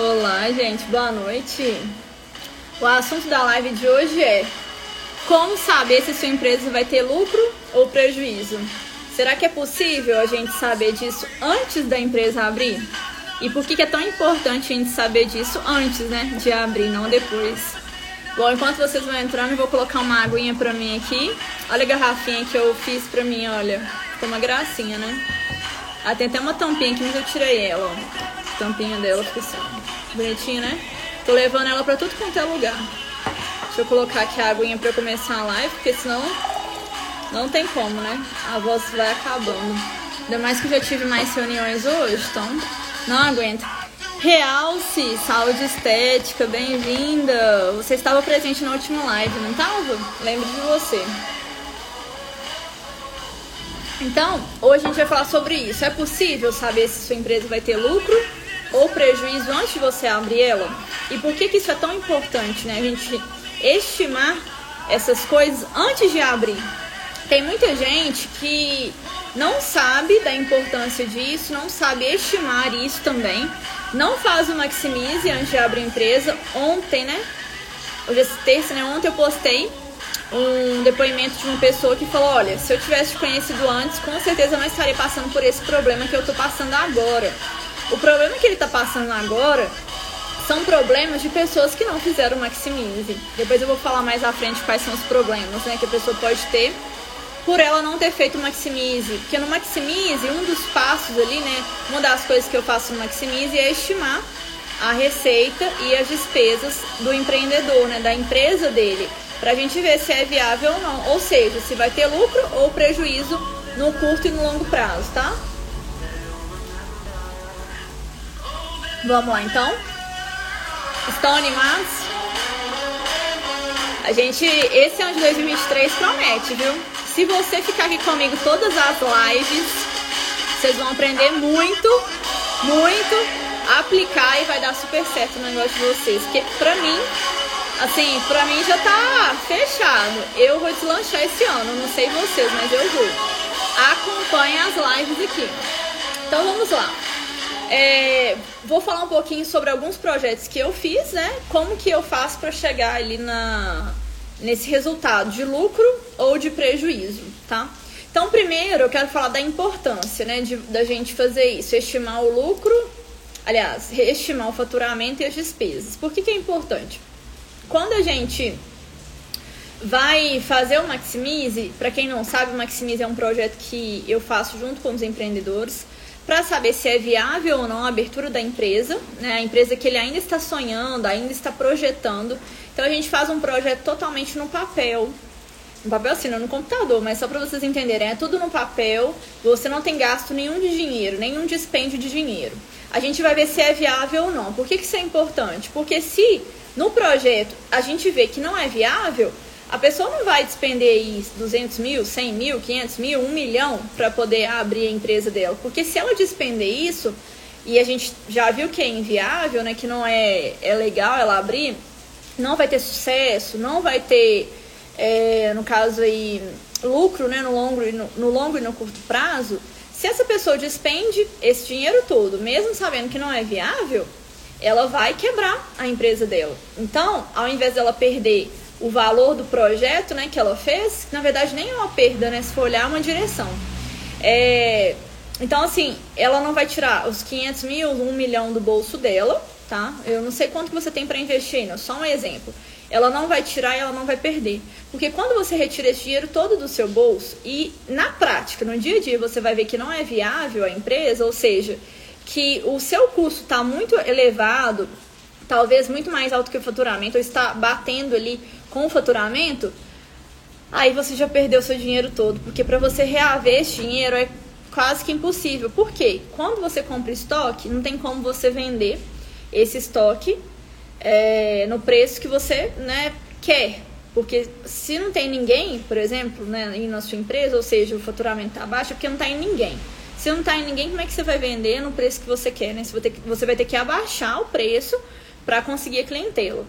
Olá, gente, boa noite. O assunto da live de hoje é como saber se sua empresa vai ter lucro ou prejuízo. Será que é possível a gente saber disso antes da empresa abrir? E por que é tão importante a gente saber disso antes, né, de abrir, não depois? Bom, enquanto vocês vão entrando, eu vou colocar uma aguinha pra mim aqui. Olha a garrafinha que eu fiz pra mim, olha. Ficou uma gracinha, né? Ah, tem até uma tampinha aqui, mas eu tirei ela, ó tampinha dela fica assim, bonitinha, né? Tô levando ela pra tudo quanto é lugar. Deixa eu colocar aqui a aguinha pra começar a live, porque senão não tem como, né? A voz vai acabando. Ainda mais que eu já tive mais reuniões hoje, então não aguenta. Realce, saúde estética, bem-vinda. Você estava presente na última live, não estava? Lembro de você. Então, hoje a gente vai falar sobre isso. É possível saber se sua empresa vai ter lucro ou prejuízo antes de você abrir ela? E por que, que isso é tão importante, né? A gente estimar essas coisas antes de abrir. Tem muita gente que não sabe da importância disso, não sabe estimar isso também, não faz o maximize antes de abrir a empresa. Ontem, né? Hoje é terça, né? Ontem eu postei um depoimento de uma pessoa que falou: Olha, se eu tivesse te conhecido antes, com certeza não estaria passando por esse problema que eu tô passando agora. O problema que ele está passando agora são problemas de pessoas que não fizeram maximize. Depois eu vou falar mais à frente quais são os problemas né, que a pessoa pode ter por ela não ter feito maximize. Porque no maximize, um dos passos ali, né, uma das coisas que eu faço no maximize é estimar a receita e as despesas do empreendedor, né, da empresa dele, para a gente ver se é viável ou não, ou seja, se vai ter lucro ou prejuízo no curto e no longo prazo, tá? Vamos lá então? Estão animados? A gente, esse ano de 2023 promete, viu? Se você ficar aqui comigo todas as lives, vocês vão aprender muito, muito, aplicar e vai dar super certo o negócio de vocês. Que pra mim, assim, pra mim já tá fechado. Eu vou deslanchar esse ano, não sei vocês, mas eu vou. Acompanhe as lives aqui. Então vamos lá. É, vou falar um pouquinho sobre alguns projetos que eu fiz, né? Como que eu faço para chegar ali na, nesse resultado de lucro ou de prejuízo, tá? Então, primeiro eu quero falar da importância, né, de, da gente fazer isso, estimar o lucro, aliás, estimar o faturamento e as despesas. Por que, que é importante? Quando a gente vai fazer o Maximize, para quem não sabe, o Maximize é um projeto que eu faço junto com os empreendedores para saber se é viável ou não a abertura da empresa, né? A empresa que ele ainda está sonhando, ainda está projetando. Então a gente faz um projeto totalmente no papel. No papel assim, não no computador, mas só para vocês entenderem, é tudo no papel, você não tem gasto nenhum de dinheiro, nenhum dispêndio de dinheiro. A gente vai ver se é viável ou não. Por que, que isso é importante? Porque se no projeto a gente vê que não é viável, a pessoa não vai despender 200 mil, 100 mil, 500 mil, 1 milhão para poder abrir a empresa dela. Porque se ela despender isso, e a gente já viu que é inviável, né, que não é, é legal ela abrir, não vai ter sucesso, não vai ter, é, no caso aí, lucro né, no, longo, no, no longo e no curto prazo. Se essa pessoa despende esse dinheiro todo, mesmo sabendo que não é viável, ela vai quebrar a empresa dela. Então, ao invés dela perder o valor do projeto né, que ela fez, na verdade nem é uma perda, né? Se for olhar, é uma direção. É, então, assim, ela não vai tirar os 500 mil, 1 milhão do bolso dela, tá? Eu não sei quanto você tem para investir, não, só um exemplo. Ela não vai tirar e ela não vai perder. Porque quando você retira esse dinheiro todo do seu bolso e na prática, no dia a dia, você vai ver que não é viável a empresa, ou seja, que o seu custo está muito elevado, talvez muito mais alto que o faturamento, ou está batendo ali com o faturamento, aí você já perdeu seu dinheiro todo, porque para você reaver esse dinheiro é quase que impossível. Por quê? Quando você compra estoque, não tem como você vender esse estoque é, no preço que você né, quer. Porque se não tem ninguém, por exemplo, né, na sua empresa, ou seja, o faturamento está baixo, é porque não está em ninguém. Se não está em ninguém, como é que você vai vender no preço que você quer? Né? Você, vai ter que, você vai ter que abaixar o preço para conseguir a clientela.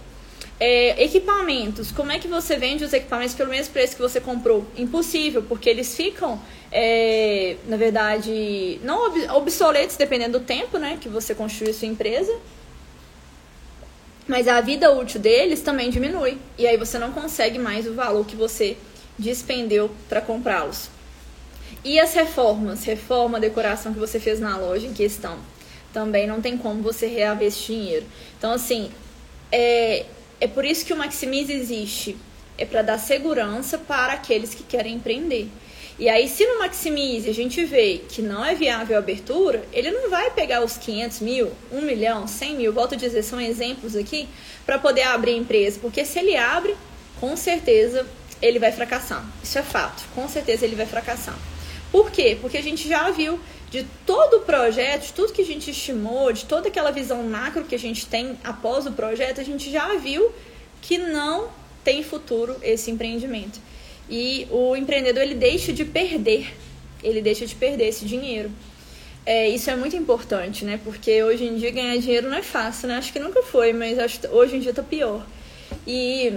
É, equipamentos, como é que você vende os equipamentos pelo mesmo preço que você comprou? Impossível, porque eles ficam, é, na verdade, não obsoletos dependendo do tempo né, que você construiu sua empresa. mas a vida útil deles também diminui. E aí você não consegue mais o valor que você despendeu para comprá-los. E as reformas, reforma, decoração que você fez na loja em questão, também não tem como você reaver esse dinheiro. Então, assim, é, é por isso que o Maximize existe. É para dar segurança para aqueles que querem empreender. E aí, se no Maximize a gente vê que não é viável a abertura, ele não vai pegar os 500 mil, 1 milhão, 100 mil, volto a dizer, são exemplos aqui, para poder abrir a empresa. Porque se ele abre, com certeza ele vai fracassar. Isso é fato. Com certeza ele vai fracassar. Por quê? Porque a gente já viu de todo o projeto, de tudo que a gente estimou, de toda aquela visão macro que a gente tem após o projeto, a gente já viu que não tem futuro esse empreendimento. E o empreendedor ele deixa de perder, ele deixa de perder esse dinheiro. É, isso é muito importante, né? Porque hoje em dia ganhar dinheiro não é fácil, né? Acho que nunca foi, mas acho hoje em dia tá pior. E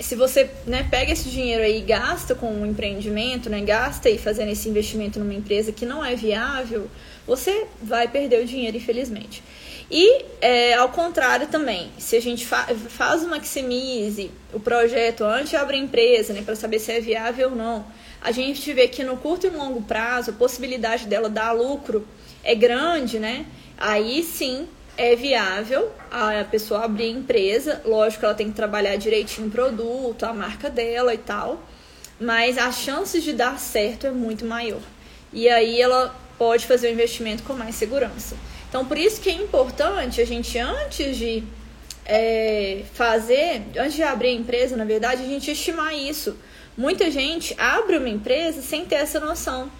se você né, pega esse dinheiro aí e gasta com um empreendimento, né, gasta aí fazendo esse investimento numa empresa que não é viável, você vai perder o dinheiro, infelizmente. E é, ao contrário também, se a gente fa faz o maximize o projeto antes de abrir a empresa, né, para saber se é viável ou não, a gente vê que no curto e longo prazo a possibilidade dela dar lucro é grande, né? Aí sim é viável a pessoa abrir empresa. Lógico, ela tem que trabalhar direitinho o produto, a marca dela e tal, mas as chances de dar certo é muito maior. E aí ela pode fazer o investimento com mais segurança. Então, por isso que é importante a gente, antes de é, fazer, antes de abrir a empresa, na verdade, a gente estimar isso. Muita gente abre uma empresa sem ter essa noção.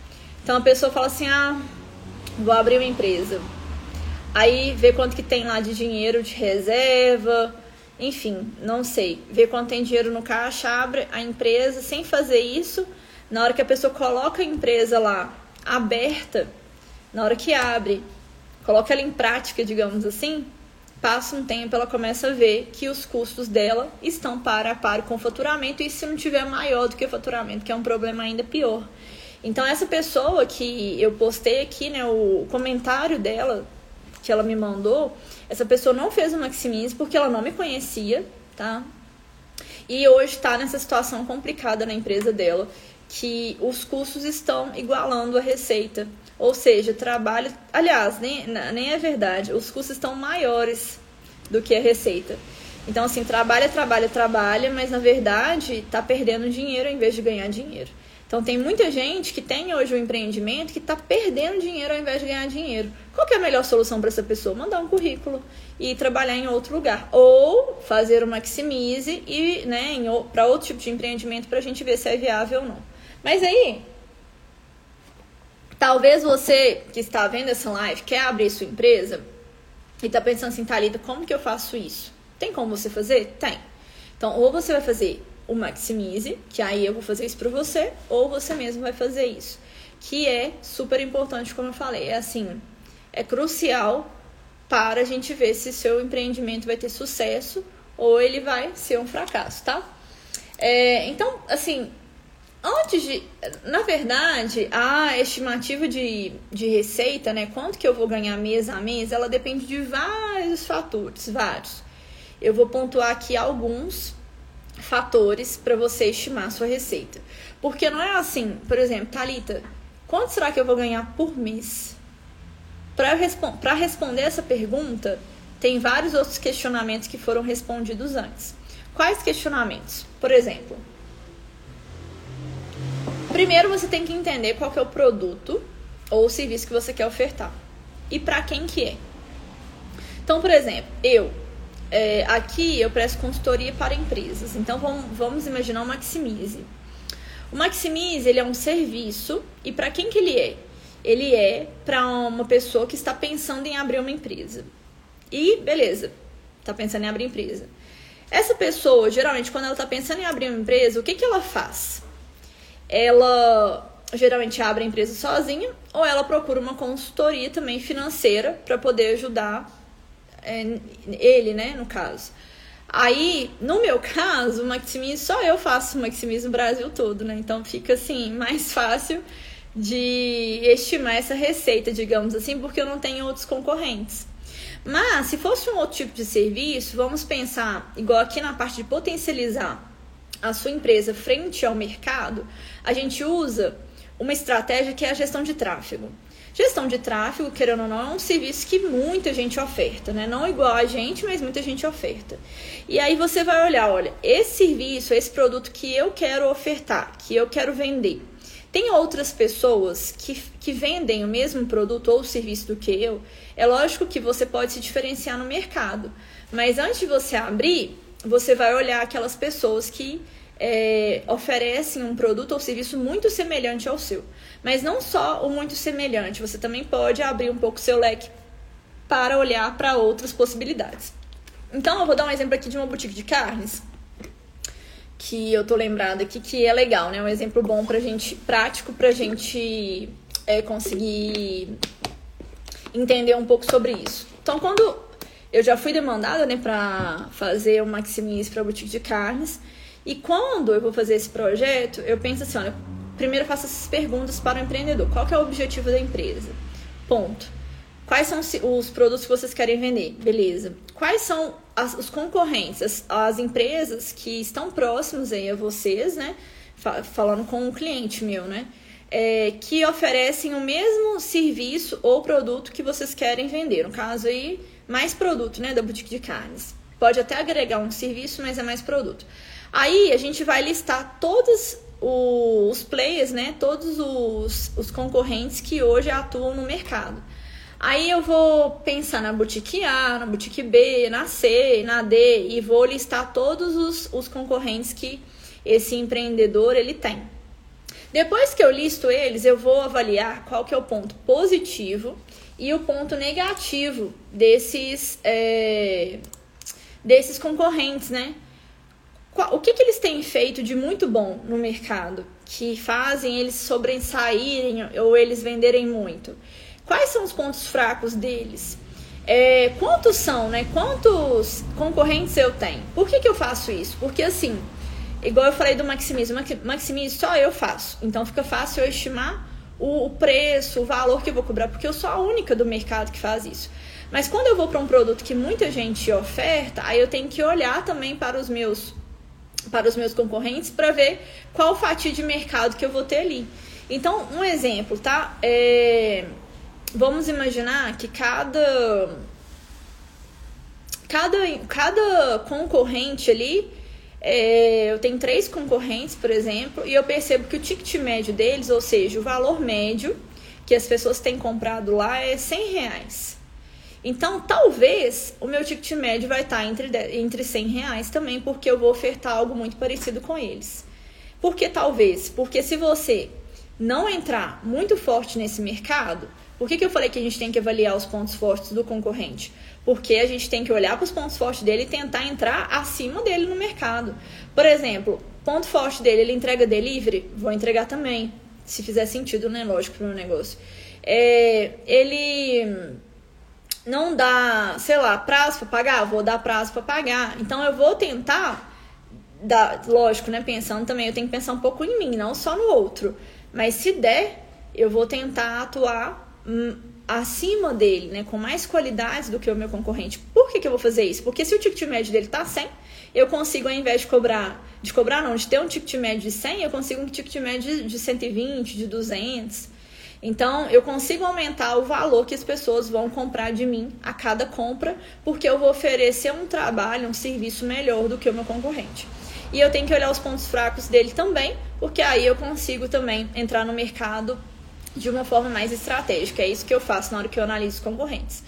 Então, a pessoa fala assim: ah, vou abrir uma empresa. Aí vê quanto que tem lá de dinheiro de reserva, enfim, não sei. Vê quanto tem dinheiro no caixa, abre a empresa sem fazer isso. Na hora que a pessoa coloca a empresa lá aberta, na hora que abre, coloca ela em prática, digamos assim, passa um tempo, ela começa a ver que os custos dela estão para a par com o faturamento e se não tiver maior do que o faturamento, que é um problema ainda pior. Então essa pessoa que eu postei aqui, né, o comentário dela que ela me mandou, essa pessoa não fez o Maximize porque ela não me conhecia, tá? E hoje está nessa situação complicada na empresa dela, que os custos estão igualando a receita. Ou seja, trabalho. Aliás, nem, nem é verdade. Os custos estão maiores do que a receita. Então, assim, trabalha, trabalha, trabalha, mas na verdade está perdendo dinheiro em vez de ganhar dinheiro. Então, tem muita gente que tem hoje um empreendimento que está perdendo dinheiro ao invés de ganhar dinheiro. Qual é a melhor solução para essa pessoa? Mandar um currículo e trabalhar em outro lugar. Ou fazer o Maximize e, né, para outro tipo de empreendimento para a gente ver se é viável ou não. Mas aí, Talvez você que está vendo essa live quer abrir sua empresa e está pensando assim, Thalita, como que eu faço isso? Tem como você fazer? Tem. Então, ou você vai fazer o Maximize, que aí eu vou fazer isso para você, ou você mesmo vai fazer isso. Que é super importante, como eu falei. É assim, é crucial para a gente ver se seu empreendimento vai ter sucesso ou ele vai ser um fracasso, tá? É, então, assim, Antes de. Na verdade, a estimativa de, de receita, né? Quanto que eu vou ganhar mês a mês, ela depende de vários fatores, vários. Eu vou pontuar aqui alguns fatores para você estimar a sua receita. Porque não é assim, por exemplo, Talita, quanto será que eu vou ganhar por mês? Para respon responder essa pergunta, tem vários outros questionamentos que foram respondidos antes. Quais questionamentos? Por exemplo, Primeiro você tem que entender qual que é o produto ou o serviço que você quer ofertar e para quem que é. Então, por exemplo, eu é, aqui eu presto consultoria para empresas. Então vamos, vamos imaginar o Maximize. O Maximize ele é um serviço e para quem que ele é? Ele é para uma pessoa que está pensando em abrir uma empresa. E beleza, está pensando em abrir empresa. Essa pessoa, geralmente, quando ela está pensando em abrir uma empresa, o que, que ela faz? ela geralmente abre a empresa sozinha ou ela procura uma consultoria também financeira para poder ajudar é, ele, né, no caso. Aí, no meu caso, o Maximize, só eu faço o Maximize no Brasil todo, né? Então fica assim, mais fácil de estimar essa receita, digamos assim, porque eu não tenho outros concorrentes. Mas, se fosse um outro tipo de serviço, vamos pensar, igual aqui na parte de potencializar a sua empresa frente ao mercado, a gente usa uma estratégia que é a gestão de tráfego. Gestão de tráfego, querendo ou não, é um serviço que muita gente oferta, né? Não igual a gente, mas muita gente oferta. E aí você vai olhar, olha, esse serviço, esse produto que eu quero ofertar, que eu quero vender. Tem outras pessoas que, que vendem o mesmo produto ou serviço do que eu. É lógico que você pode se diferenciar no mercado. Mas antes de você abrir, você vai olhar aquelas pessoas que é, oferecem um produto ou serviço muito semelhante ao seu. Mas não só o muito semelhante, você também pode abrir um pouco seu leque para olhar para outras possibilidades. Então, eu vou dar um exemplo aqui de uma boutique de carnes que eu tô lembrada aqui que é legal, né? Um exemplo bom pra gente, prático pra gente é, conseguir entender um pouco sobre isso. Então, quando eu já fui demandada, né, pra fazer o Maximis pra boutique de carnes, e quando eu vou fazer esse projeto, eu penso assim, olha, primeiro eu faço essas perguntas para o empreendedor. Qual é o objetivo da empresa? Ponto. Quais são os produtos que vocês querem vender? Beleza. Quais são as, os concorrentes, as, as, empresas que estão próximos aí a vocês, né? Falando com um cliente meu, né? É, que oferecem o mesmo serviço ou produto que vocês querem vender. No caso aí, mais produto, né? Da boutique de carnes. Pode até agregar um serviço, mas é mais produto. Aí a gente vai listar todos os players, né? Todos os, os concorrentes que hoje atuam no mercado. Aí eu vou pensar na boutique A, na boutique B, na C, na D e vou listar todos os, os concorrentes que esse empreendedor ele tem. Depois que eu listo eles, eu vou avaliar qual que é o ponto positivo e o ponto negativo desses, é, desses concorrentes, né? O que, que eles têm feito de muito bom no mercado que fazem eles sobressaírem ou eles venderem muito? Quais são os pontos fracos deles? É, quantos são, né? Quantos concorrentes eu tenho? Por que, que eu faço isso? Porque assim, igual eu falei do maximismo, maximismo só eu faço. Então fica fácil eu estimar o, preço, o valor que eu vou cobrar, porque eu sou a única do mercado que faz isso. Mas quando eu vou para um produto que muita gente oferta, aí eu tenho que olhar também para os meus para os meus concorrentes para ver qual fatia de mercado que eu vou ter ali. Então, um exemplo, tá? É, vamos imaginar que cada cada, cada concorrente ali, é, eu tenho três concorrentes, por exemplo, e eu percebo que o ticket médio deles, ou seja, o valor médio que as pessoas têm comprado lá é 100 reais. Então, talvez o meu ticket médio vai estar entre, entre 100 reais também, porque eu vou ofertar algo muito parecido com eles. Por que talvez? Porque se você não entrar muito forte nesse mercado, por que, que eu falei que a gente tem que avaliar os pontos fortes do concorrente? Porque a gente tem que olhar para os pontos fortes dele e tentar entrar acima dele no mercado. Por exemplo, ponto forte dele, ele entrega delivery? Vou entregar também, se fizer sentido, né? Lógico, para o meu negócio. É, ele não dá, sei lá, prazo para pagar, vou dar prazo para pagar. Então eu vou tentar dar, lógico, né, pensando também, eu tenho que pensar um pouco em mim, não só no outro. Mas se der, eu vou tentar atuar hum, acima dele, né, com mais qualidades do que o meu concorrente. Por que, que eu vou fazer isso? Porque se o ticket médio dele tá 100, eu consigo, ao invés de cobrar, de cobrar não, de ter um ticket médio de 100, eu consigo um ticket médio de 120, de 200. Então, eu consigo aumentar o valor que as pessoas vão comprar de mim a cada compra, porque eu vou oferecer um trabalho, um serviço melhor do que o meu concorrente. E eu tenho que olhar os pontos fracos dele também, porque aí eu consigo também entrar no mercado de uma forma mais estratégica. É isso que eu faço na hora que eu analiso os concorrentes.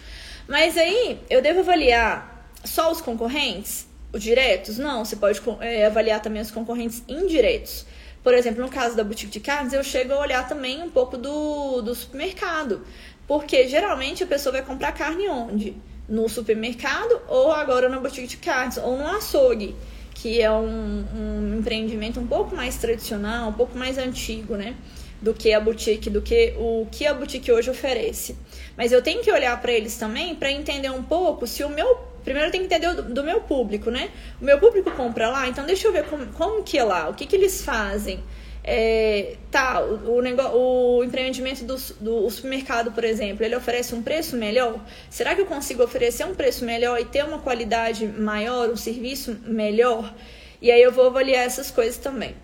Mas aí, eu devo avaliar só os concorrentes, os diretos? Não, você pode é, avaliar também os concorrentes indiretos. Por exemplo, no caso da boutique de carnes, eu chego a olhar também um pouco do, do supermercado. Porque geralmente a pessoa vai comprar carne onde? No supermercado ou agora na boutique de carnes ou no açougue, que é um, um empreendimento um pouco mais tradicional, um pouco mais antigo, né? Do que a boutique, do que o que a boutique hoje oferece. Mas eu tenho que olhar para eles também para entender um pouco se o meu primeiro eu tenho que entender do, do, meu público, né? O meu público compra lá, então deixa eu ver como, como que é lá, o que, que eles fazem. É, tá, o, o, negócio, o empreendimento do, do supermercado, por exemplo, ele oferece um preço melhor? Será que eu consigo oferecer um preço melhor e ter uma qualidade maior, um serviço melhor? E aí eu vou avaliar essas coisas também.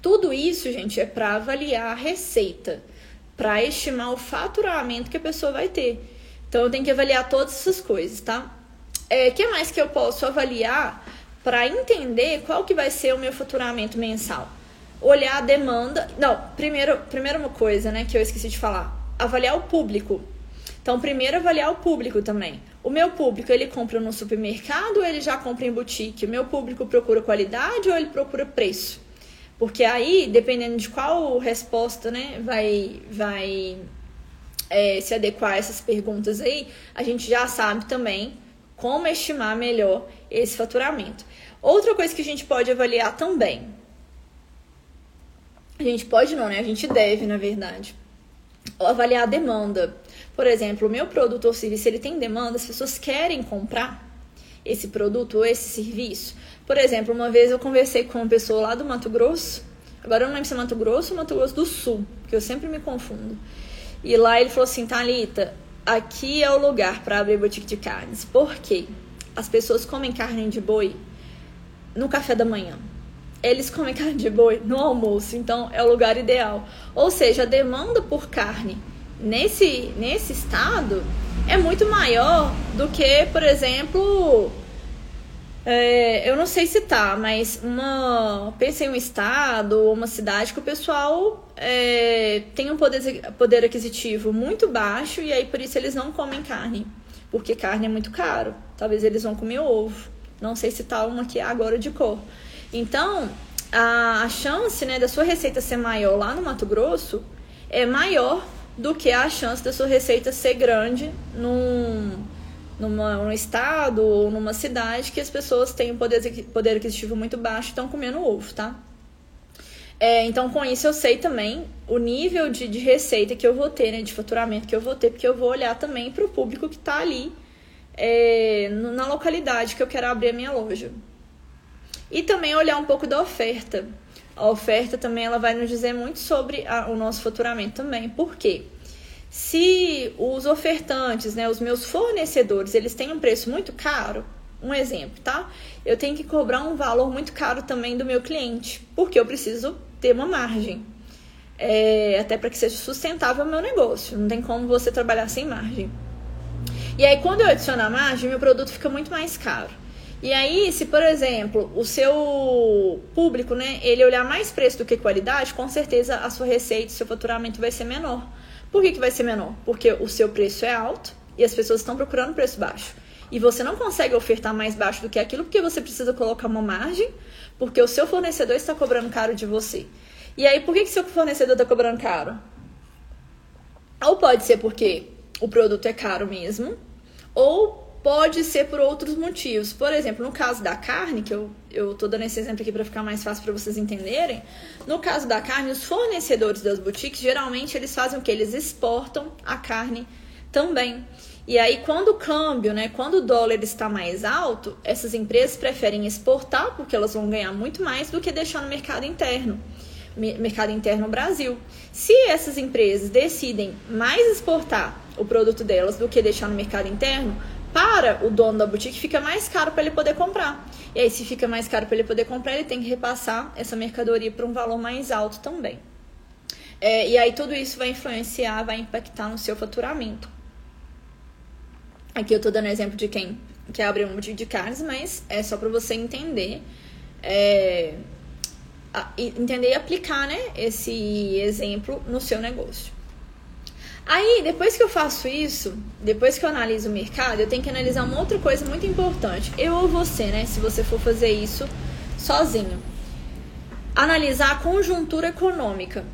Tudo isso, gente, é para avaliar a receita, para estimar o faturamento que a pessoa vai ter. Então eu tenho que avaliar todas essas coisas, tá? É, que mais que eu posso avaliar para entender qual que vai ser o meu faturamento mensal? Olhar a demanda. Não, primeiro, primeira uma coisa, né, que eu esqueci de falar. Avaliar o público. Então, primeiro avaliar o público também. O meu público, ele compra no supermercado ou ele já compra em boutique? O meu público procura qualidade ou ele procura preço? Porque aí, dependendo de qual resposta, né, vai, vai é, se adequar a essas perguntas aí, a gente já sabe também como estimar melhor esse faturamento. Outra coisa que a gente pode avaliar também. A gente pode não, né? A gente deve, na verdade. Avaliar a demanda. Por exemplo, o meu produto ou serviço, ele tem demanda, as pessoas querem comprar esse produto ou esse serviço. Por exemplo, uma vez eu conversei com uma pessoa lá do Mato Grosso, agora eu não lembro se é Mato Grosso ou Mato Grosso do Sul, porque eu sempre me confundo. E lá ele falou assim, Thalita, aqui é o lugar para abrir boutique de carnes. Por quê? As pessoas comem carne de boi no café da manhã. Eles comem carne de boi no almoço, então é o lugar ideal. Ou seja, a demanda por carne nesse, nesse estado é muito maior do que, por exemplo, é, eu não sei se tá, mas uma. Pensa em um estado ou uma cidade que o pessoal é, tem um poder, poder aquisitivo muito baixo e aí por isso eles não comem carne. Porque carne é muito caro. Talvez eles vão comer ovo. Não sei se tá uma que é agora de cor. Então, a, a chance né, da sua receita ser maior lá no Mato Grosso é maior do que a chance da sua receita ser grande num numa, num estado ou numa cidade que as pessoas têm um poder, poder aquisitivo muito baixo e estão comendo ovo, tá? É, então, com isso, eu sei também o nível de, de receita que eu vou ter, né, de faturamento que eu vou ter, porque eu vou olhar também para o público que está ali é, na localidade que eu quero abrir a minha loja. E também olhar um pouco da oferta. A oferta também ela vai nos dizer muito sobre a, o nosso faturamento também. Por quê? Se os ofertantes, né, os meus fornecedores, eles têm um preço muito caro, um exemplo, tá? Eu tenho que cobrar um valor muito caro também do meu cliente, porque eu preciso ter uma margem. É, até para que seja sustentável o meu negócio. Não tem como você trabalhar sem margem. E aí, quando eu adicionar margem, meu produto fica muito mais caro. E aí, se por exemplo, o seu público, né, ele olhar mais preço do que qualidade, com certeza a sua receita, seu faturamento vai ser menor. Por que, que vai ser menor? Porque o seu preço é alto e as pessoas estão procurando preço baixo. E você não consegue ofertar mais baixo do que aquilo porque você precisa colocar uma margem, porque o seu fornecedor está cobrando caro de você. E aí, por que, que seu fornecedor está cobrando caro? Ou pode ser porque o produto é caro mesmo, ou pode ser por outros motivos. Por exemplo, no caso da carne, que eu, eu tô dando esse exemplo aqui para ficar mais fácil para vocês entenderem. No caso da carne, os fornecedores das boutiques, geralmente eles fazem o que? Eles exportam a carne também. E aí, quando o câmbio, né, quando o dólar está mais alto, essas empresas preferem exportar porque elas vão ganhar muito mais do que deixar no mercado interno, mercado interno no Brasil. Se essas empresas decidem mais exportar o produto delas do que deixar no mercado interno, para o dono da boutique fica mais caro para ele poder comprar. E aí, se fica mais caro para ele poder comprar, ele tem que repassar essa mercadoria para um valor mais alto também. É, e aí, tudo isso vai influenciar, vai impactar no seu faturamento. Aqui eu estou dando exemplo de quem quer abrir um boutique de carnes, mas é só para você entender. É, entender e aplicar né, esse exemplo no seu negócio. Aí, depois que eu faço isso, depois que eu analiso o mercado, eu tenho que analisar uma outra coisa muito importante. Eu ou você, né? Se você for fazer isso sozinho. Analisar a conjuntura econômica.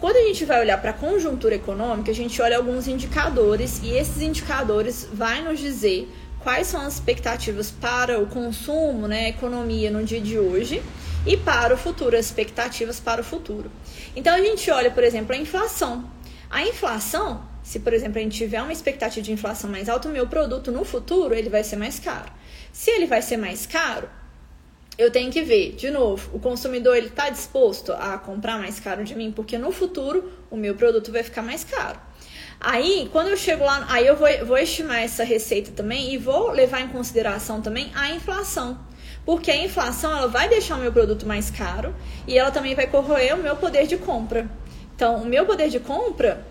Quando a gente vai olhar para a conjuntura econômica, a gente olha alguns indicadores e esses indicadores vai nos dizer quais são as expectativas para o consumo, né, economia no dia de hoje e para o futuro, as expectativas para o futuro. Então a gente olha, por exemplo, a inflação. A inflação, se por exemplo a gente tiver uma expectativa de inflação mais alta, o meu produto no futuro ele vai ser mais caro. Se ele vai ser mais caro, eu tenho que ver, de novo, o consumidor ele está disposto a comprar mais caro de mim, porque no futuro o meu produto vai ficar mais caro. Aí, quando eu chego lá, aí eu vou, vou estimar essa receita também e vou levar em consideração também a inflação. Porque a inflação ela vai deixar o meu produto mais caro e ela também vai corroer o meu poder de compra. Então, o meu poder de compra,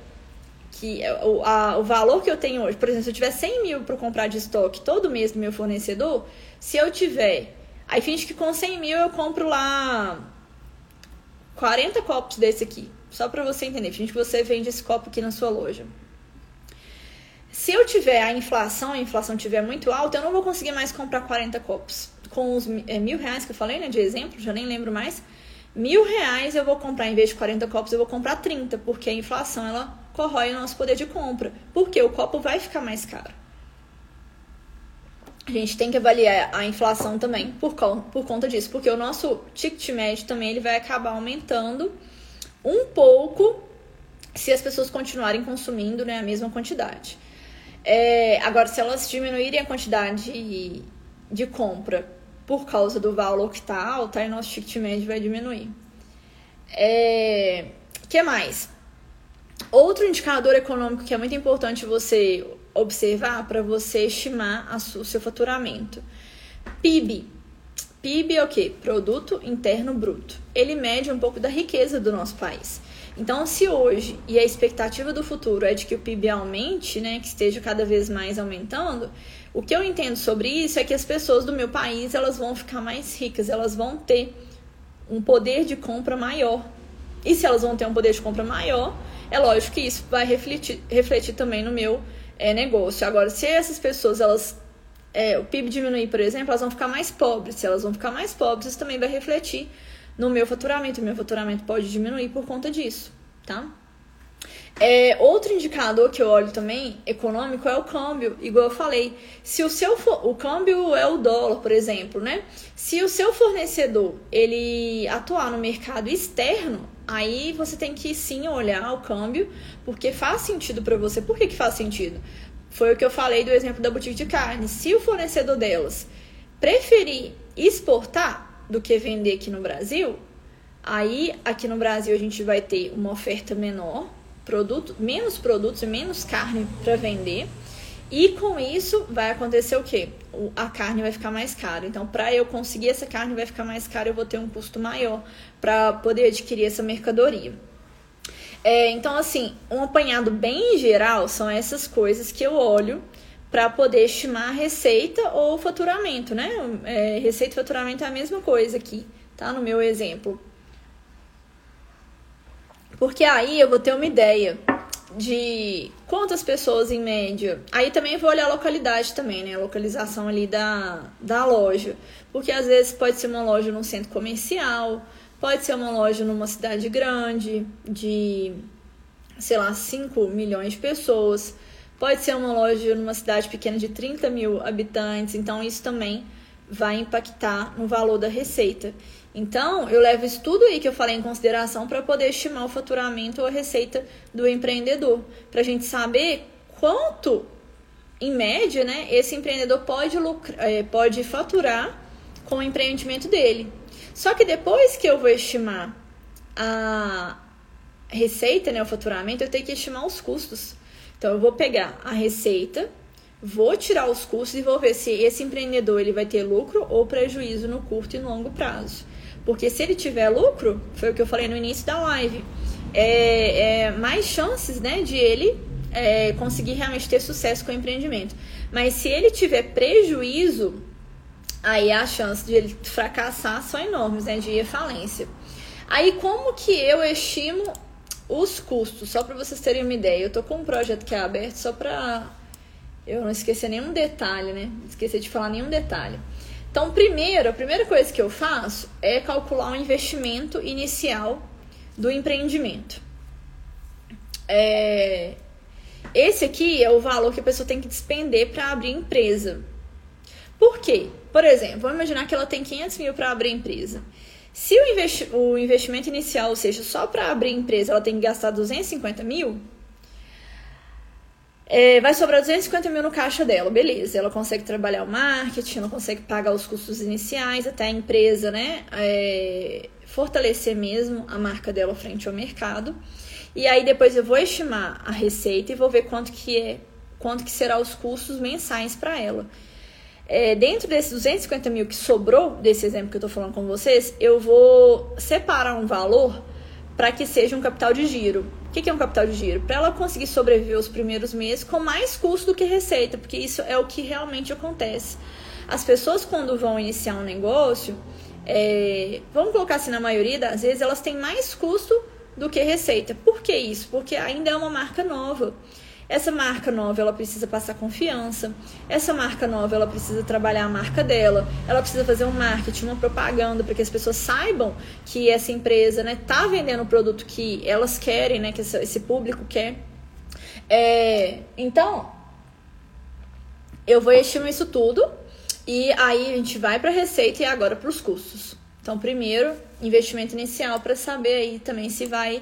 que é o, a, o valor que eu tenho hoje, por exemplo, se eu tiver 100 mil para comprar de estoque todo mês do meu fornecedor, se eu tiver Aí finge que com 100 mil eu compro lá 40 copos desse aqui. Só para você entender. Finge que você vende esse copo aqui na sua loja. Se eu tiver a inflação, a inflação tiver muito alta, eu não vou conseguir mais comprar 40 copos. Com os é, mil reais que eu falei, né, de exemplo, já nem lembro mais. Mil reais eu vou comprar, em vez de 40 copos, eu vou comprar 30, porque a inflação, ela corrói o nosso poder de compra. Porque o copo vai ficar mais caro a gente tem que avaliar a inflação também por, por conta disso, porque o nosso ticket médio também ele vai acabar aumentando um pouco se as pessoas continuarem consumindo né, a mesma quantidade. É, agora, se elas diminuírem a quantidade de, de compra por causa do valor que está alto, aí nosso ticket médio vai diminuir. É, que mais? Outro indicador econômico que é muito importante você observar para você estimar o seu faturamento. PIB. PIB é o que? Produto Interno Bruto. Ele mede um pouco da riqueza do nosso país. Então, se hoje e a expectativa do futuro é de que o PIB aumente, né, que esteja cada vez mais aumentando, o que eu entendo sobre isso é que as pessoas do meu país elas vão ficar mais ricas, elas vão ter um poder de compra maior. E se elas vão ter um poder de compra maior, é lógico que isso vai refletir, refletir também no meu é, negócio. Agora, se essas pessoas, elas é, o PIB diminuir, por exemplo, elas vão ficar mais pobres. Se elas vão ficar mais pobres, isso também vai refletir no meu faturamento. O meu faturamento pode diminuir por conta disso, tá? É, outro indicador que eu olho também, econômico, é o câmbio. Igual eu falei, se o seu o câmbio é o dólar, por exemplo, né? Se o seu fornecedor ele atuar no mercado externo, aí você tem que sim olhar o câmbio, porque faz sentido para você. Por que, que faz sentido? Foi o que eu falei do exemplo da boutique de carne. Se o fornecedor delas preferir exportar do que vender aqui no Brasil, aí aqui no Brasil a gente vai ter uma oferta menor, produto, menos produtos e menos carne para vender. E com isso vai acontecer o quê? A carne vai ficar mais cara. Então, para eu conseguir essa carne vai ficar mais cara, eu vou ter um custo maior para poder adquirir essa mercadoria. É, então, assim, um apanhado bem geral são essas coisas que eu olho para poder estimar receita ou faturamento, né? É, receita e faturamento é a mesma coisa aqui, tá? No meu exemplo. Porque aí eu vou ter uma ideia de quantas pessoas em média. Aí também vou olhar a localidade também, né? A localização ali da, da loja. Porque às vezes pode ser uma loja num centro comercial, pode ser uma loja numa cidade grande, de, sei lá, 5 milhões de pessoas. Pode ser uma loja numa cidade pequena de 30 mil habitantes. Então, isso também vai impactar no valor da receita. Então, eu levo isso tudo aí que eu falei em consideração para poder estimar o faturamento ou a receita do empreendedor, para a gente saber quanto, em média, né, esse empreendedor pode, lucrar, é, pode faturar com o empreendimento dele. Só que depois que eu vou estimar a receita, né, o faturamento, eu tenho que estimar os custos. Então, eu vou pegar a receita, vou tirar os custos e vou ver se esse empreendedor ele vai ter lucro ou prejuízo no curto e longo prazo. Porque se ele tiver lucro, foi o que eu falei no início da live, é, é mais chances né, de ele é, conseguir realmente ter sucesso com o empreendimento. Mas se ele tiver prejuízo, aí a chance de ele fracassar são enormes, né, de ir à falência. Aí como que eu estimo os custos? Só para vocês terem uma ideia, eu tô com um projeto que é aberto só para eu não esquecer nenhum detalhe, né? Esquecer de falar nenhum detalhe. Então, primeiro, a primeira coisa que eu faço é calcular o investimento inicial do empreendimento. É... Esse aqui é o valor que a pessoa tem que despender para abrir empresa. Por quê? Por exemplo, vamos imaginar que ela tem 500 mil para abrir empresa. Se o, investi o investimento inicial, ou seja, só para abrir empresa, ela tem que gastar 250 mil, É, vai sobrar 250 mil no caixa dela, beleza. Ela consegue trabalhar o marketing, ela consegue pagar os custos iniciais, até a empresa, né? É, fortalecer mesmo a marca dela frente ao mercado. E aí depois eu vou estimar a receita e vou ver quanto que é, quanto que será os custos mensais para ela. É, dentro desses 250 mil que sobrou, desse exemplo que eu estou falando com vocês, eu vou separar um valor para que seja um capital de giro. O que é um capital de giro? Para ela conseguir sobreviver os primeiros meses com mais custo do que receita, porque isso é o que realmente acontece. As pessoas, quando vão iniciar um negócio, é, vamos colocar assim, na maioria das vezes, elas têm mais custo do que receita. Por que isso? Porque ainda é uma marca nova. Essa marca nova, ela precisa passar confiança. Essa marca nova, ela precisa trabalhar a marca dela. Ela precisa fazer um marketing, uma propaganda para que as pessoas saibam que essa empresa, né, tá vendendo o produto que elas querem, né, que esse público quer. É, então, eu vou estimar isso tudo e aí a gente vai para a receita e agora para os custos. Então, primeiro, investimento inicial para saber aí também se vai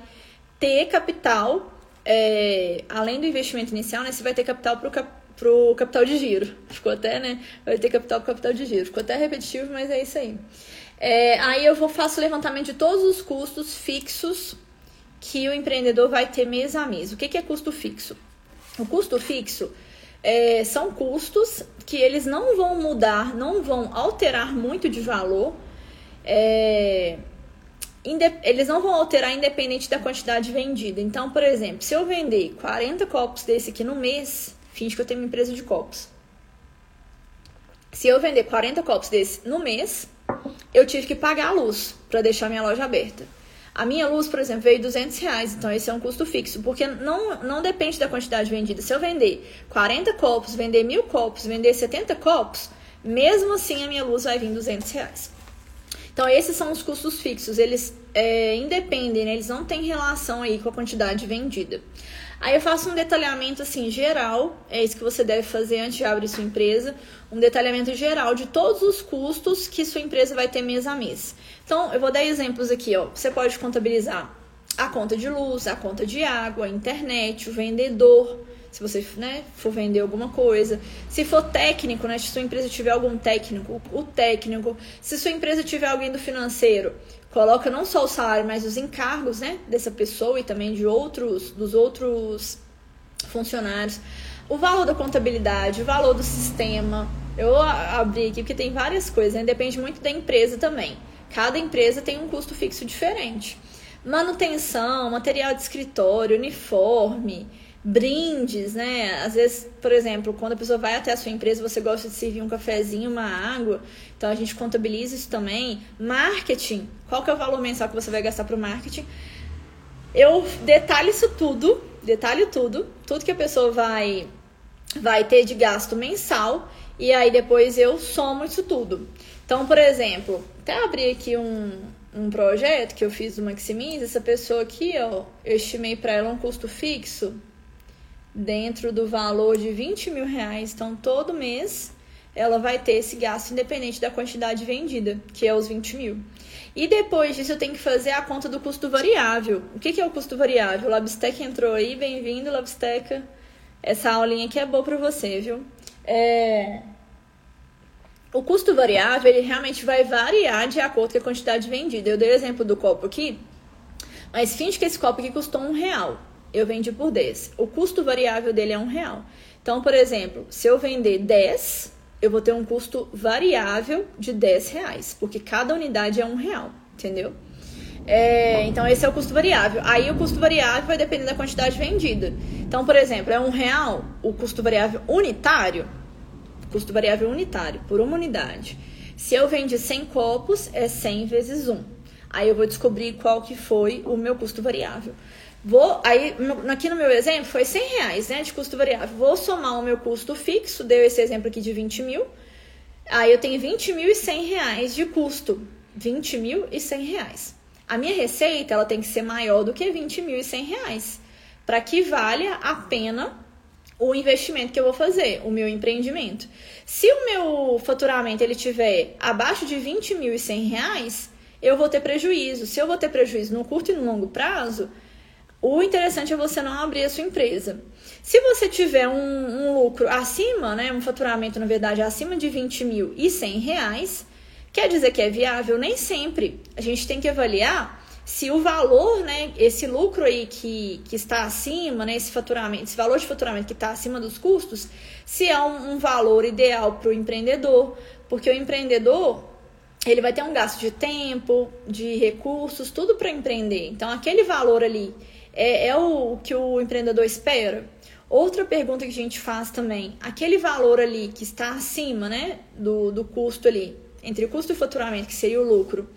ter capital é, além do investimento inicial, né, você vai ter capital para o cap, pro capital de giro. Ficou até, né? Vai ter capital para capital de giro. Ficou até repetitivo, mas é isso aí. É, aí eu vou faço o levantamento de todos os custos fixos que o empreendedor vai ter mês a mês. O que, que é custo fixo? O custo fixo é, são custos que eles não vão mudar, não vão alterar muito de valor. É, eles não vão alterar independente da quantidade vendida. Então, por exemplo, se eu vender 40 copos desse aqui no mês, finge que eu tenho uma empresa de copos. Se eu vender 40 copos desse no mês, eu tive que pagar a luz para deixar minha loja aberta. A minha luz, por exemplo, veio 200 reais, então esse é um custo fixo, porque não, não depende da quantidade vendida. Se eu vender 40 copos, vender mil copos, vender 70 copos, mesmo assim a minha luz vai vir 200 reais. Então, esses são os custos fixos, eles é, independem, né? eles não têm relação aí com a quantidade vendida. Aí eu faço um detalhamento assim geral, é isso que você deve fazer antes de abrir sua empresa, um detalhamento geral de todos os custos que sua empresa vai ter mês a mês. Então, eu vou dar exemplos aqui, ó. Você pode contabilizar a conta de luz, a conta de água, a internet, o vendedor, se você né, for vender alguma coisa. Se for técnico, né, se sua empresa tiver algum técnico, o técnico. Se sua empresa tiver alguém do financeiro, coloca não só o salário, mas os encargos né, dessa pessoa e também de outros, dos outros funcionários. O valor da contabilidade, o valor do sistema. Eu abri aqui porque tem várias coisas, né? depende muito da empresa também. Cada empresa tem um custo fixo diferente. Manutenção, material de escritório, uniforme, brindes, né? Às vezes, por exemplo, quando a pessoa vai até a sua empresa, você gosta de servir um cafezinho, uma água. Então a gente contabiliza isso também. Marketing, qual que é o valor mensal que você vai gastar para o marketing? Eu detalho isso tudo, detalho tudo, tudo que a pessoa vai vai ter de gasto mensal e aí depois eu somo isso tudo. Então, por exemplo, até abrir aqui um, um projeto que eu fiz do Maximize, essa pessoa aqui, ó, eu estimei para ela um custo fixo dentro do valor de 20 mil reais. Então, todo mês ela vai ter esse gasto independente da quantidade vendida, que é os 20 mil. E depois disso eu tenho que fazer a conta do custo variável. O que, que é o custo variável? O Labstec entrou aí, bem-vindo, Labsteca. Essa aulinha aqui é boa para você, viu? É... O custo variável, ele realmente vai variar de acordo com a quantidade vendida. Eu dei o exemplo do copo aqui, mas finge que esse copo aqui custou um real eu vendi por 10. O custo variável dele é um real. Então, por exemplo, se eu vender 10, eu vou ter um custo variável de 10 reais, porque cada unidade é um real, entendeu? É, então, esse é o custo variável. Aí, o custo variável vai depender da quantidade vendida. Então, por exemplo, é um real o custo variável unitário, custo variável unitário, por uma unidade. Se eu vendi 100 copos, é 100 vezes 1. Aí eu vou descobrir qual que foi o meu custo variável. Vou, aí, aqui no meu exemplo, foi 100 reais, né, de custo variável. Vou somar o meu custo fixo, deu esse exemplo aqui de 20 mil. Aí eu tenho 20 mil e 100 reais de custo. 20 mil e 100 reais. A minha receita, ela tem que ser maior do que 20 mil e 100 reais. Para que valha a pena o investimento que eu vou fazer, o meu empreendimento. Se o meu faturamento ele tiver abaixo de 20 mil e 100 reais, eu vou ter prejuízo. Se eu vou ter prejuízo no curto e no longo prazo, o interessante é você não abrir a sua empresa. Se você tiver um, um lucro acima, né, um faturamento, na verdade, acima de 20 mil e 100 reais, quer dizer que é viável? Nem sempre. A gente tem que avaliar se o valor, né, esse lucro aí que, que está acima, né, esse faturamento, esse valor de faturamento que está acima dos custos, se é um, um valor ideal para o empreendedor, porque o empreendedor ele vai ter um gasto de tempo, de recursos, tudo para empreender. Então, aquele valor ali é, é o que o empreendedor espera. Outra pergunta que a gente faz também, aquele valor ali que está acima, né, do, do custo ali, entre o custo e o faturamento, que seria o lucro,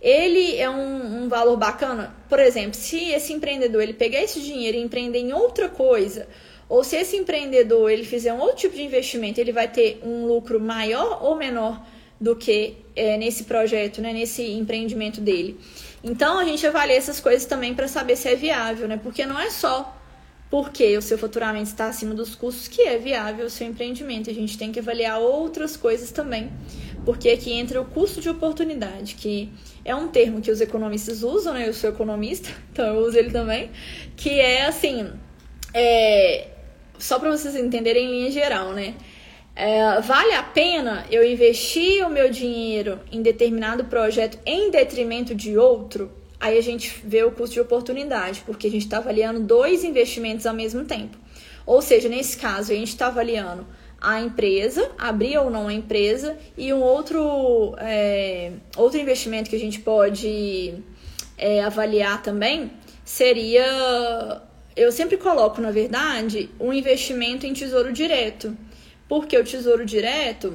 ele é um, um, valor bacana? Por exemplo, se esse empreendedor ele pegar esse dinheiro e empreender em outra coisa, ou se esse empreendedor ele fizer um outro tipo de investimento, ele vai ter um lucro maior ou menor do que é, nesse projeto, né, nesse empreendimento dele. Então a gente avalia essas coisas também para saber se é viável, né? Porque não é só porque o seu faturamento está acima dos custos que é viável o seu empreendimento. A gente tem que avaliar outras coisas também, porque aqui entra o custo de oportunidade, que é um termo que os economistas usam, né? Eu sou economista, então eu uso ele também, que é assim, é, só para vocês entenderem em linha geral, né? É, vale a pena eu investir o meu dinheiro em determinado projeto em detrimento de outro? aí a gente vê o custo de oportunidade, porque a gente está avaliando dois investimentos ao mesmo tempo. Ou seja, nesse caso, a gente está avaliando a empresa, abrir ou não a empresa, e um outro, é, outro investimento que a gente pode é, avaliar também seria. Eu sempre coloco, na verdade, um investimento em tesouro direto. Porque o tesouro direto,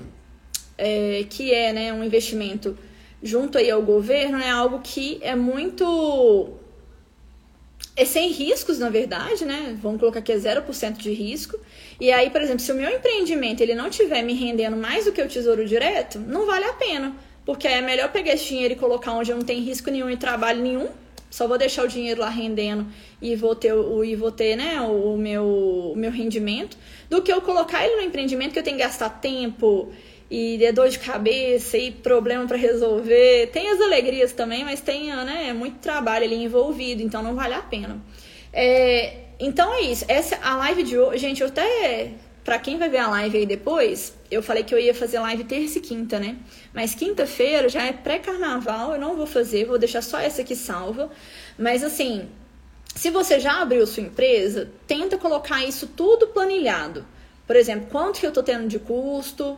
é, que é né, um investimento junto aí ao governo é algo que é muito é sem riscos, na verdade, né? Vamos colocar aqui é 0% de risco. E aí, por exemplo, se o meu empreendimento ele não tiver me rendendo mais do que o Tesouro Direto, não vale a pena. Porque é melhor pegar esse dinheiro e colocar onde não tenho risco nenhum e trabalho nenhum. Só vou deixar o dinheiro lá rendendo e vou ter e vou ter, né, o meu o meu rendimento, do que eu colocar ele no empreendimento que eu tenho que gastar tempo, e é dor de cabeça e problema para resolver. Tem as alegrias também, mas tem né, muito trabalho ali envolvido, então não vale a pena. É, então é isso. Essa a live de hoje, gente, eu até para quem vai ver a live aí depois, eu falei que eu ia fazer live terça e quinta, né? Mas quinta-feira já é pré-carnaval, eu não vou fazer, vou deixar só essa aqui salva. Mas assim, se você já abriu sua empresa, tenta colocar isso tudo planilhado. Por exemplo, quanto que eu tô tendo de custo,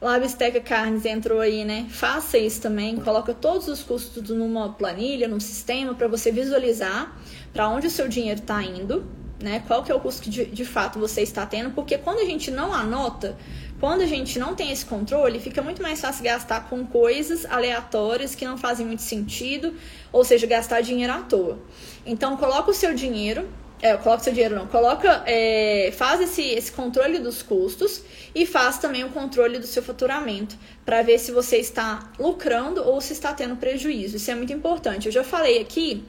Labsteca Carnes entrou aí, né? Faça isso também, coloca todos os custos numa planilha, num sistema para você visualizar para onde o seu dinheiro está indo, né? Qual que é o custo que de, de fato você está tendo, porque quando a gente não anota, quando a gente não tem esse controle, fica muito mais fácil gastar com coisas aleatórias que não fazem muito sentido, ou seja, gastar dinheiro à toa. Então, coloca o seu dinheiro é, coloca seu dinheiro não. Coloca, é, faz esse, esse controle dos custos e faz também o controle do seu faturamento para ver se você está lucrando ou se está tendo prejuízo. Isso é muito importante. Eu já falei aqui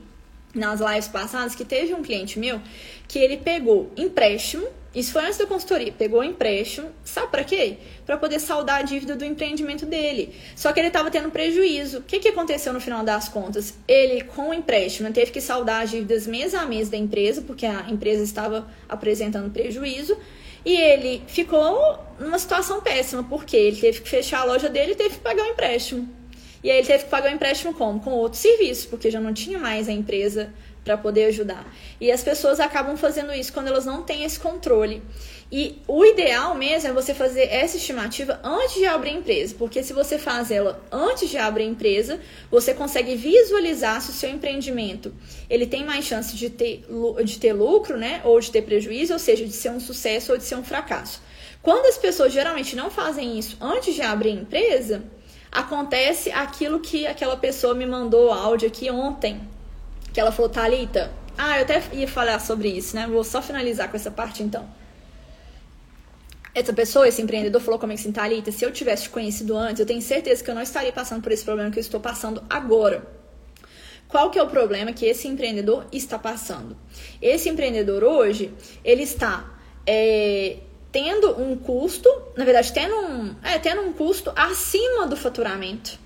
nas lives passadas que teve um cliente meu que ele pegou empréstimo isso foi antes da consultoria. Pegou o empréstimo, sabe para quê? Para poder saldar a dívida do empreendimento dele. Só que ele estava tendo prejuízo. O que, que aconteceu no final das contas? Ele, com o empréstimo, teve que saldar as dívidas mês a mês da empresa, porque a empresa estava apresentando prejuízo. E ele ficou numa situação péssima, porque ele teve que fechar a loja dele e teve que pagar o empréstimo. E aí ele teve que pagar o empréstimo como? Com outro serviço, porque já não tinha mais a empresa para poder ajudar. E as pessoas acabam fazendo isso quando elas não têm esse controle. E o ideal mesmo é você fazer essa estimativa antes de abrir a empresa, porque se você faz ela antes de abrir a empresa, você consegue visualizar se o seu empreendimento ele tem mais chance de ter, de ter lucro, né, ou de ter prejuízo, ou seja, de ser um sucesso ou de ser um fracasso. Quando as pessoas geralmente não fazem isso antes de abrir a empresa, acontece aquilo que aquela pessoa me mandou áudio aqui ontem, que ela falou, Thalita, ah, eu até ia falar sobre isso, né? Vou só finalizar com essa parte então. Essa pessoa, esse empreendedor, falou comigo assim, Thalita, se eu tivesse te conhecido antes, eu tenho certeza que eu não estaria passando por esse problema que eu estou passando agora. Qual que é o problema que esse empreendedor está passando? Esse empreendedor hoje, ele está é, tendo um custo, na verdade, tendo um, é, tendo um custo acima do faturamento.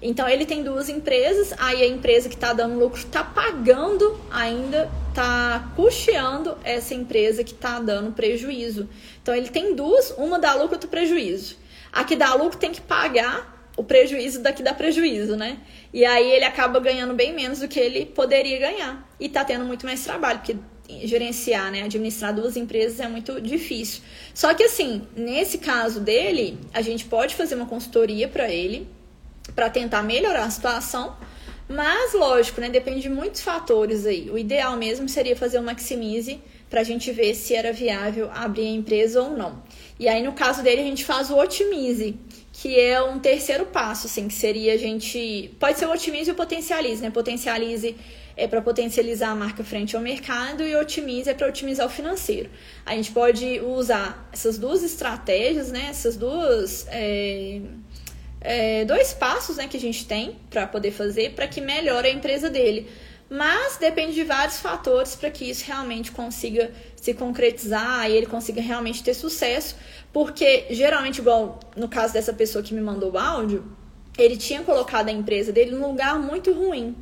Então ele tem duas empresas, aí a empresa que está dando lucro está pagando ainda tá custeando essa empresa que está dando prejuízo. Então ele tem duas, uma dá lucro, outra prejuízo. A que dá lucro tem que pagar o prejuízo da que dá prejuízo, né? E aí ele acaba ganhando bem menos do que ele poderia ganhar. E tá tendo muito mais trabalho, porque gerenciar, né, administrar duas empresas é muito difícil. Só que assim, nesse caso dele, a gente pode fazer uma consultoria para ele para tentar melhorar a situação, mas lógico, né, depende de muitos fatores aí. O ideal mesmo seria fazer um maximize para a gente ver se era viável abrir a empresa ou não. E aí no caso dele a gente faz o otimize, que é um terceiro passo, assim, que seria a gente pode ser o otimize e o potencialize, né? Potencialize é para potencializar a marca frente ao mercado e otimize é para otimizar o financeiro. A gente pode usar essas duas estratégias, né? Essas duas é, é, dois passos, né, que a gente tem para poder fazer para que melhore a empresa dele. Mas depende de vários fatores para que isso realmente consiga se concretizar e ele consiga realmente ter sucesso, porque geralmente, igual no caso dessa pessoa que me mandou o áudio, ele tinha colocado a empresa dele num lugar muito ruim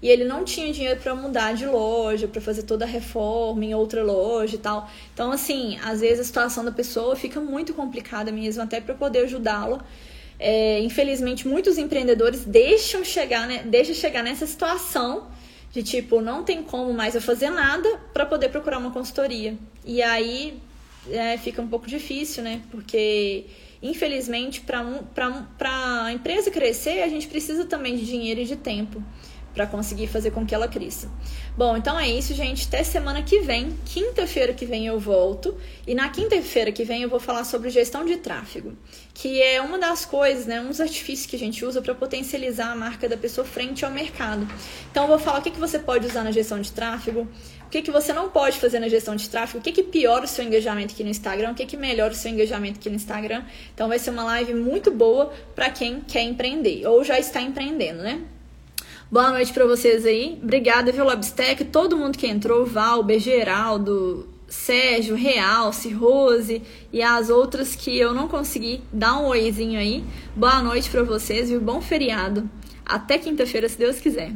e ele não tinha dinheiro para mudar de loja, para fazer toda a reforma em outra loja e tal. Então, assim, às vezes a situação da pessoa fica muito complicada mesmo, até para poder ajudá-la. É, infelizmente, muitos empreendedores deixam chegar, né, deixam chegar nessa situação de tipo, não tem como mais eu fazer nada para poder procurar uma consultoria. E aí é, fica um pouco difícil, né? Porque infelizmente, para a empresa crescer, a gente precisa também de dinheiro e de tempo para conseguir fazer com que ela cresça. Bom, então é isso, gente. Até semana que vem. Quinta-feira que vem eu volto. E na quinta-feira que vem eu vou falar sobre gestão de tráfego, que é uma das coisas, né, uns artifícios que a gente usa para potencializar a marca da pessoa frente ao mercado. Então eu vou falar o que, que você pode usar na gestão de tráfego, o que, que você não pode fazer na gestão de tráfego, o que, que piora o seu engajamento aqui no Instagram, o que, que melhora o seu engajamento aqui no Instagram. Então vai ser uma live muito boa para quem quer empreender ou já está empreendendo, né? Boa noite para vocês aí. Obrigada, viu, Labstec, todo mundo que entrou, Valber, Geraldo, Sérgio, Realce, Rose e as outras que eu não consegui dar um oizinho aí. Boa noite para vocês e um bom feriado. Até quinta-feira, se Deus quiser.